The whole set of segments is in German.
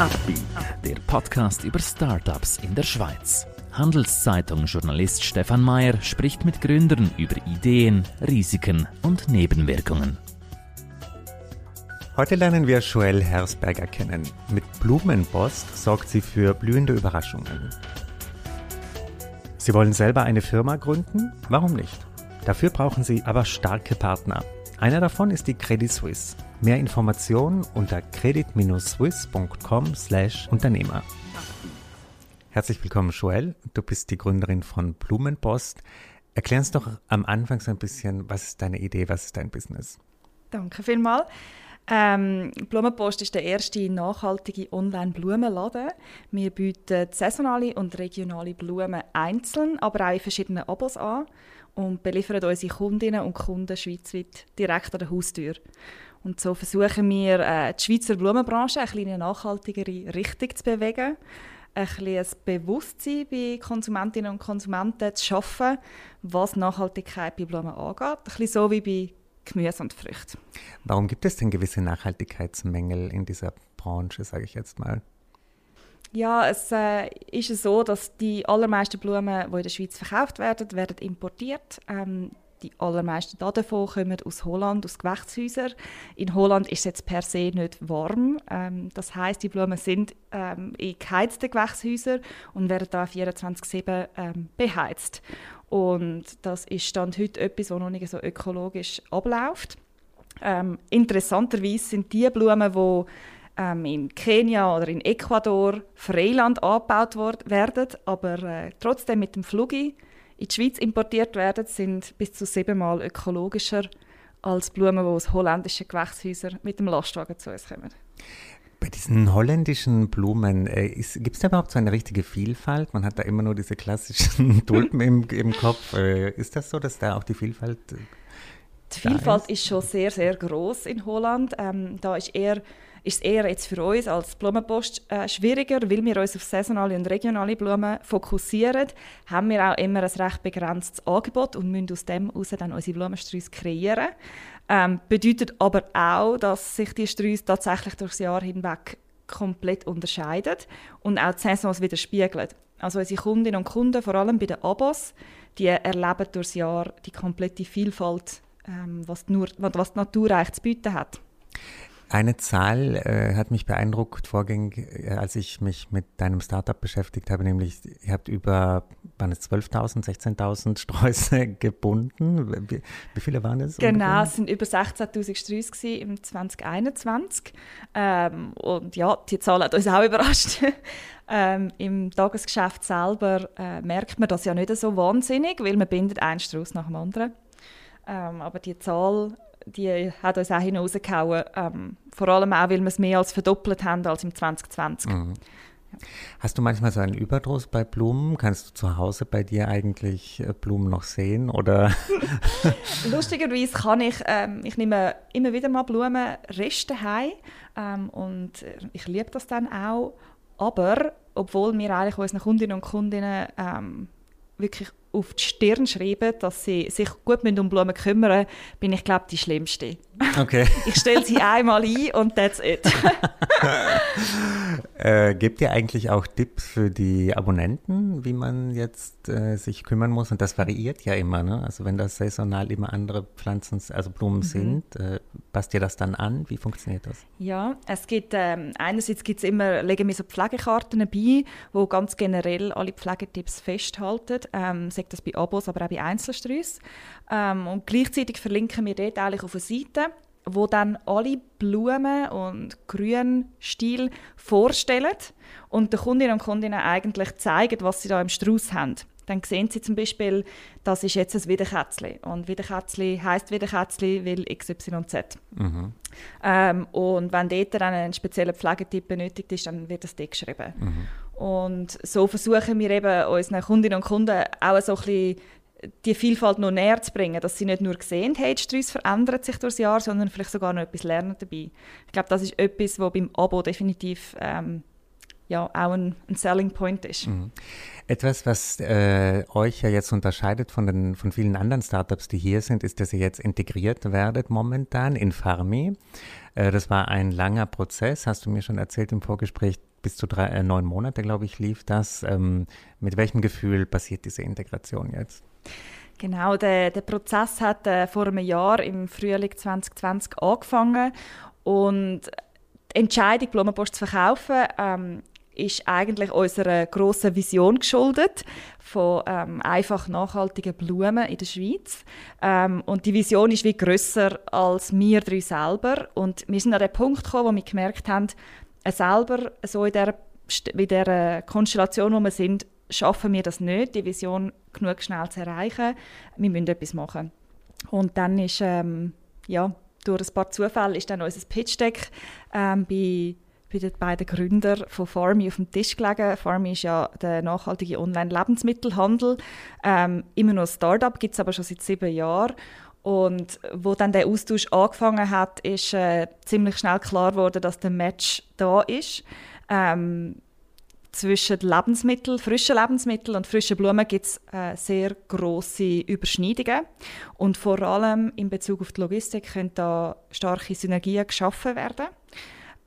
Upbeat, der Podcast über Startups in der Schweiz. Handelszeitung-Journalist Stefan Mayer spricht mit Gründern über Ideen, Risiken und Nebenwirkungen. Heute lernen wir Joelle Hersberger kennen. Mit Blumenpost sorgt sie für blühende Überraschungen. Sie wollen selber eine Firma gründen? Warum nicht? Dafür brauchen Sie aber starke Partner. Einer davon ist die Credit Suisse. Mehr Informationen unter credit-swiss.com/Unternehmer. Herzlich willkommen, Joelle. Du bist die Gründerin von Blumenpost. Erklär uns doch am Anfang so ein bisschen, was ist deine Idee, was ist dein Business? Danke vielmals. Ähm, Blumenpost ist der erste nachhaltige Online-Blumenladen. Wir bieten saisonale und regionale Blumen einzeln, aber auch in verschiedenen Abos an und beliefern unsere Kundinnen und Kunden schweizweit direkt an der Haustür. Und so versuchen wir, äh, die Schweizer Blumenbranche in eine nachhaltigere Richtung zu bewegen, ein, ein Bewusstsein bei Konsumentinnen und Konsumenten zu schaffen, was Nachhaltigkeit bei Blumen angeht. Ein bisschen so wie bei Gemüse und Früchten. Warum gibt es denn gewisse Nachhaltigkeitsmängel in dieser Branche, sage ich jetzt mal? Ja, es äh, ist so, dass die allermeisten Blumen, die in der Schweiz verkauft werden, werden importiert. Ähm, die allermeisten davon kommen aus Holland, aus Gewächshäusern. In Holland ist es jetzt per se nicht warm. Ähm, das heißt, die Blumen sind ähm, in geheizten Gewächshäusern und werden da 24/7 ähm, beheizt. Und das ist Stand heute etwas, was noch nicht so ökologisch abläuft. Ähm, interessanterweise sind die Blumen, die ähm, in Kenia oder in Ecuador Freiland angebaut werden, aber äh, trotzdem mit dem Flugi in die Schweiz importiert werden, sind bis zu siebenmal ökologischer als Blumen, die aus holländischen Gewächshäusern mit dem Lastwagen zu uns kommen. Bei diesen holländischen Blumen, äh, gibt es da überhaupt so eine richtige Vielfalt? Man hat da immer nur diese klassischen Tulpen im, im Kopf. Äh, ist das so, dass da auch die Vielfalt äh, Die Vielfalt ist? ist? schon sehr, sehr groß in Holland. Ähm, da ist eher ist es eher jetzt für uns als Blumenpost äh, schwieriger, weil wir uns auf saisonale und regionale Blumen fokussieren, haben wir auch immer ein recht begrenztes Angebot und müssen aus dem heraus dann unsere Blumensträuße kreieren. Ähm, bedeutet aber auch, dass sich die Sträuße tatsächlich durchs Jahr hinweg komplett unterscheiden und auch die Saisons widerspiegeln. Also unsere Kundinnen und Kunden, vor allem bei den Abos, die erleben durchs Jahr die komplette Vielfalt, ähm, was, nur, was die Natur eigentlich zu bieten hat. Eine Zahl äh, hat mich beeindruckt vorgängig, äh, als ich mich mit deinem Startup beschäftigt habe, nämlich ihr habt über, waren es 12.000, 16.000 Sträuße gebunden. Wie, wie, viele waren es? Genau, ungefähr? es sind über 16.000 Sträuße im 2021. Ähm, und ja, die Zahl hat uns auch überrascht. ähm, Im Tagesgeschäft selber äh, merkt man das ja nicht so wahnsinnig, weil man bindet einen Strauß nach dem anderen. Ähm, aber die Zahl die hat uns auch hinausgehauen. Ähm, vor allem auch, weil wir es mehr als verdoppelt haben als im 2020. Mhm. Hast du manchmal so einen Überdruss bei Blumen? Kannst du zu Hause bei dir eigentlich äh, Blumen noch sehen? Oder? Lustigerweise kann ich, ähm, ich nehme immer wieder mal Blumenreste heim ähm, und äh, ich liebe das dann auch. Aber obwohl wir eigentlich unseren Kundinnen und Kundinnen ähm, wirklich auf die Stirn schreiben, dass sie sich gut um Blumen kümmern bin ich, glaube die Schlimmste. Okay. ich stelle sie einmal ein und that's it. äh, gebt ihr eigentlich auch Tipps für die Abonnenten, wie man jetzt äh, sich kümmern muss? Und das variiert ja immer, ne? Also wenn das saisonal immer andere Pflanzen, also Blumen mhm. sind, äh, passt ihr das dann an? Wie funktioniert das? Ja, es gibt, ähm, einerseits gibt's immer, legen wir so Pflegekarten bei, wo ganz generell alle Pflegetipps festhalten. Ähm, sagt das bei Abos, aber auch bei Einzelstrüssen. Ähm, und gleichzeitig verlinken wir dort eigentlich auf eine Seite, wo dann alle Blumen und Grünstil vorstellen und den Kundinnen und Kundinnen eigentlich zeigen, was sie da im Strauß haben. Dann sehen sie zum Beispiel, das ist jetzt ein Wiederkätzli. Und Wiederkätzli heisst Wiederkätzli, weil XYZ. Mhm. Ähm, und wenn dort dann ein spezieller Pflegetipp benötigt ist, dann wird das dort geschrieben. Mhm. Und so versuchen wir eben unseren Kundinnen und Kunden auch so ein bisschen die Vielfalt noch näher zu bringen, dass sie nicht nur sehen, hey, die Streuss verändert sich durchs Jahr, sondern vielleicht sogar noch etwas lernen dabei. Ich glaube, das ist etwas, was beim Abo definitiv ähm, ja, auch ein, ein, Selling Point ist. Mhm. Etwas, was äh, euch ja jetzt unterscheidet von, den, von vielen anderen Startups, die hier sind, ist, dass ihr jetzt integriert werdet momentan in Farmi. Äh, das war ein langer Prozess, hast du mir schon erzählt im Vorgespräch. Bis zu drei, äh, neun Monate, glaube ich, lief das. Ähm, mit welchem Gefühl passiert diese Integration jetzt? Genau, der, der Prozess hat äh, vor einem Jahr im Frühling 2020 angefangen und die Entscheidung, Blumenpost zu verkaufen, ähm, ist eigentlich unserer grossen Vision geschuldet von ähm, einfach nachhaltigen Blumen in der Schweiz. Ähm, und die Vision ist wie grösser als wir drei selber. Und wir sind an den Punkt gekommen, wo wir gemerkt haben, äh, selber so in der, in der Konstellation, wo wir sind, schaffen wir das nicht, die Vision genug schnell zu erreichen. Wir müssen etwas machen. Und dann ist, ähm, ja, durch ein paar Zufälle ist dann unser Pitch-Deck ähm, bei, bei den beiden Gründern von Farmy auf dem Tisch gelegen. Farmy ist ja der nachhaltige Online-Lebensmittelhandel. Ähm, immer noch ein Startup, gibt es aber schon seit sieben Jahren. Und wo dann der Austausch angefangen hat, ist äh, ziemlich schnell klar geworden, dass der Match da ist. Ähm, zwischen Lebensmitteln, frischen Lebensmitteln und frischen Blumen gibt es äh, sehr große Überschneidungen. Und vor allem in Bezug auf die Logistik können da starke Synergien geschaffen werden.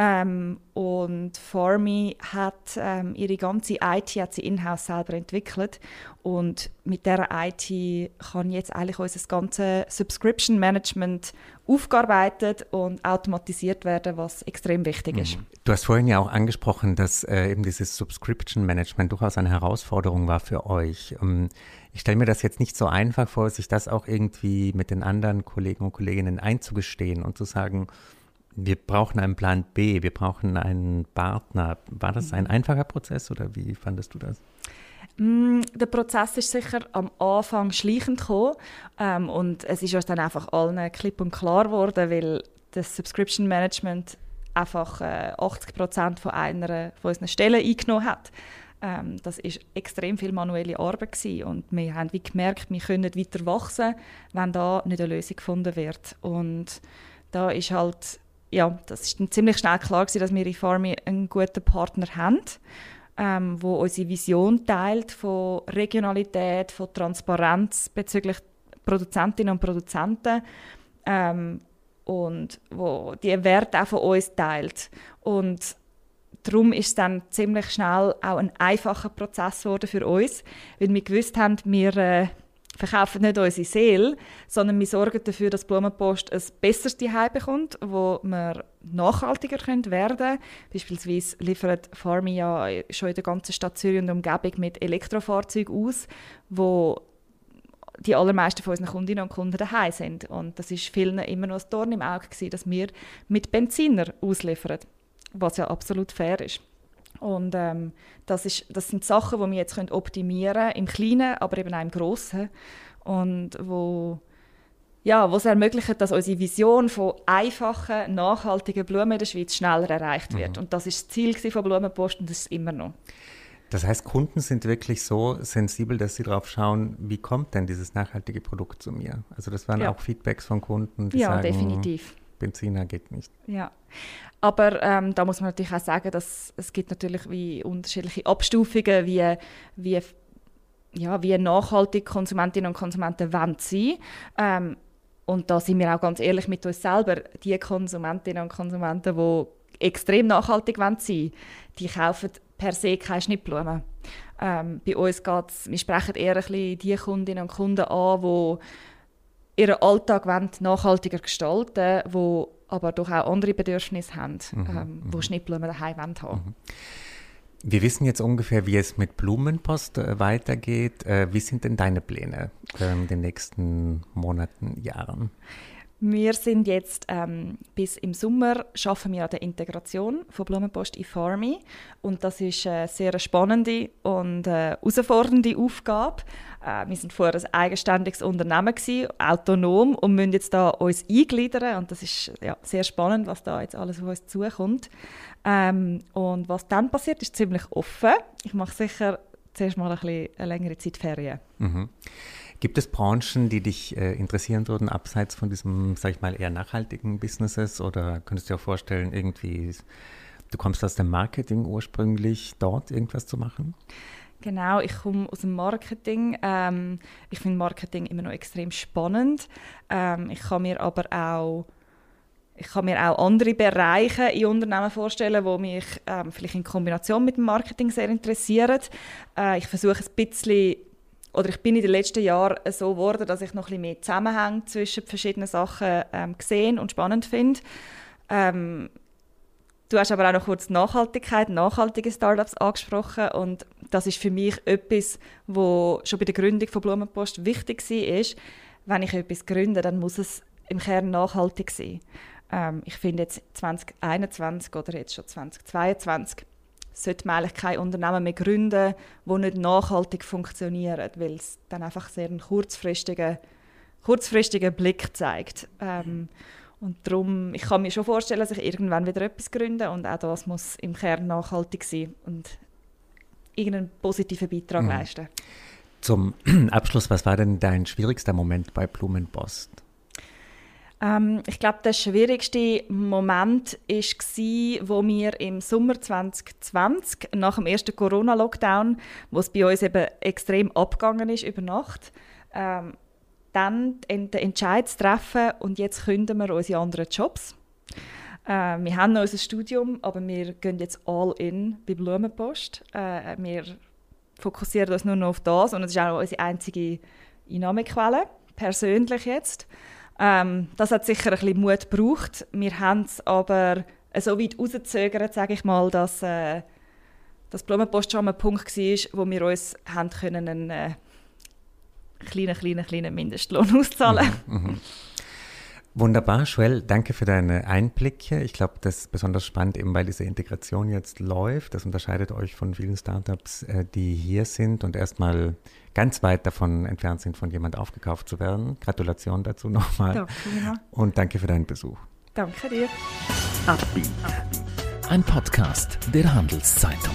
Ähm, und Farmy hat ähm, ihre ganze IT hat sie in-house selber entwickelt und mit der IT kann jetzt eigentlich unser ganze Subscription Management aufgearbeitet und automatisiert werden, was extrem wichtig ist. Mhm. Du hast vorhin ja auch angesprochen, dass äh, eben dieses Subscription Management durchaus eine Herausforderung war für euch. Ähm, ich stelle mir das jetzt nicht so einfach vor, sich das auch irgendwie mit den anderen Kollegen und Kolleginnen einzugestehen und zu sagen, wir brauchen einen Plan B, wir brauchen einen Partner. War das ein mhm. einfacher Prozess oder wie fandest du das? Mm, der Prozess ist sicher am Anfang schleichend gekommen ähm, und es ist uns dann einfach allen klipp und klar geworden, weil das Subscription Management einfach äh, 80 Prozent von einer von unseren Stellen eingenommen hat. Ähm, das ist extrem viel manuelle Arbeit gewesen. und wir haben wie gemerkt, wir können nicht weiter wachsen, wenn da nicht eine Lösung gefunden wird und da ist halt ja, das ist dann ziemlich schnell klar gewesen, dass wir in Farmi einen guten Partner haben, ähm, wo unsere Vision teilt von Regionalität, von Transparenz bezüglich Produzentinnen und Produzenten ähm, und wo die Werte auch von uns teilt. Und darum ist es dann ziemlich schnell auch ein einfacher Prozess geworden für uns, weil wir gewusst haben, wir äh, verkaufen nicht unsere Seele, sondern wir sorgen dafür, dass Blumenpost ein besseres Zuhause bekommt, wo wir nachhaltiger werden können. Beispielsweise liefert Farmi ja schon in der ganzen Stadt Zürich und Umgebung mit Elektrofahrzeugen aus, wo die allermeisten von unseren Kundinnen und Kunden daheim sind. Und das ist vielen immer noch ein Dorn im Auge gewesen, dass wir mit Benziner ausliefern, was ja absolut fair ist. Und ähm, das, ist, das sind Sachen, die wir jetzt können optimieren können, im Kleinen, aber eben auch im Grossen. Und wo, ja, es ermöglicht, dass unsere Vision von einfachen, nachhaltigen Blumen in der Schweiz schneller erreicht wird. Mhm. Und das ist das Ziel von Blumenpost und das ist immer noch. Das heißt, Kunden sind wirklich so sensibel, dass sie darauf schauen, wie kommt denn dieses nachhaltige Produkt zu mir? Also das waren ja. auch Feedbacks von Kunden, die ja, sagen, definitiv. Benziner geht nicht. Ja, aber ähm, da muss man natürlich auch sagen, dass es gibt natürlich wie unterschiedliche Abstufungen, wie, wie, ja, wie nachhaltig Konsumentinnen und Konsumenten wollen sein ähm, und da sind wir auch ganz ehrlich mit uns selber. Die Konsumentinnen und Konsumenten, die extrem nachhaltig sein wollen, die kaufen per se keine Schnittblumen. Ähm, bei uns geht es, wir sprechen eher ein bisschen die Kundinnen und Kunden an, die ihren Alltag nachhaltiger gestalten wollen, die aber doch auch andere Bedürfnisse haben, mhm, ähm, wo mhm. Schnittblumen daheim haben. Mhm. Wir wissen jetzt ungefähr, wie es mit Blumenpost äh, weitergeht. Äh, wie sind denn deine Pläne in den nächsten Monaten, Jahren? Wir sind jetzt ähm, bis im Sommer schaffen wir an der Integration von Blumenpost in Farmy und das ist eine sehr spannende und äh, herausfordernde Aufgabe. Äh, wir sind vorher ein eigenständiges Unternehmen gewesen, autonom und müssen jetzt da uns eingliedern und das ist ja, sehr spannend, was da jetzt alles auf uns zukommt. Ähm, und was dann passiert, ist ziemlich offen. Ich mache sicher zuerst mal ein bisschen eine längere Zeit Ferien. Mhm. Gibt es Branchen, die dich äh, interessieren würden, abseits von diesem, sag ich mal, eher nachhaltigen Businesses? Oder könntest du dir vorstellen, irgendwie, du kommst aus dem Marketing ursprünglich, dort irgendwas zu machen? Genau, ich komme aus dem Marketing. Ähm, ich finde Marketing immer noch extrem spannend. Ähm, ich kann mir aber auch ich kann mir auch andere Bereiche in Unternehmen vorstellen, die mich ähm, vielleicht in Kombination mit dem Marketing sehr interessieren. Äh, ich versuche ein bisschen, oder ich bin in den letzten Jahren so geworden, dass ich noch ein bisschen mehr Zusammenhänge zwischen verschiedenen Sachen ähm, gesehen und spannend finde. Ähm, du hast aber auch noch kurz Nachhaltigkeit, nachhaltige Startups angesprochen und das ist für mich etwas, wo schon bei der Gründung von Blumenpost wichtig war. Wenn ich etwas gründe, dann muss es im Kern nachhaltig sein. Ähm, ich finde jetzt 2021 oder jetzt schon 2022 sollte man eigentlich kein Unternehmen mehr gründen, wo nicht nachhaltig funktioniert, weil es dann einfach sehr einen kurzfristigen, kurzfristigen Blick zeigt. Ähm, und darum, ich kann mir schon vorstellen, dass ich irgendwann wieder etwas gründe und auch das muss im Kern nachhaltig sein und irgendeinen positiven Beitrag mhm. leisten. Zum Abschluss, was war denn dein schwierigster Moment bei Blumenpost? Ähm, ich glaube, der schwierigste Moment war, wo wir im Sommer 2020, nach dem ersten Corona-Lockdown, wo es bei uns eben extrem abgegangen ist über Nacht, ähm, dann den Entscheid zu treffen und jetzt künden wir unsere anderen Jobs. Äh, wir haben noch unser Studium, aber wir gehen jetzt all in bei Blumenpost. Äh, wir fokussieren uns nur noch auf das und es ist auch unsere einzige Einnahmequelle, persönlich jetzt. Ähm, das hat sicher ein bisschen Mut gebraucht. Wir haben es aber so weit rausgezögert, sage ich mal, dass äh, das Blumenpost schon ein Punkt war, wo wir uns haben können einen äh, kleinen, kleinen, kleinen Mindestlohn auszahlen. Mhm, mh. Wunderbar, Joel, danke für deine Einblicke. Ich glaube, das ist besonders spannend, eben weil diese Integration jetzt läuft. Das unterscheidet euch von vielen Startups, äh, die hier sind und erstmal ganz weit davon entfernt sind, von jemand aufgekauft zu werden. Gratulation dazu nochmal. Danke, ja. Und danke für deinen Besuch. Danke dir. Ein Podcast der Handelszeitung.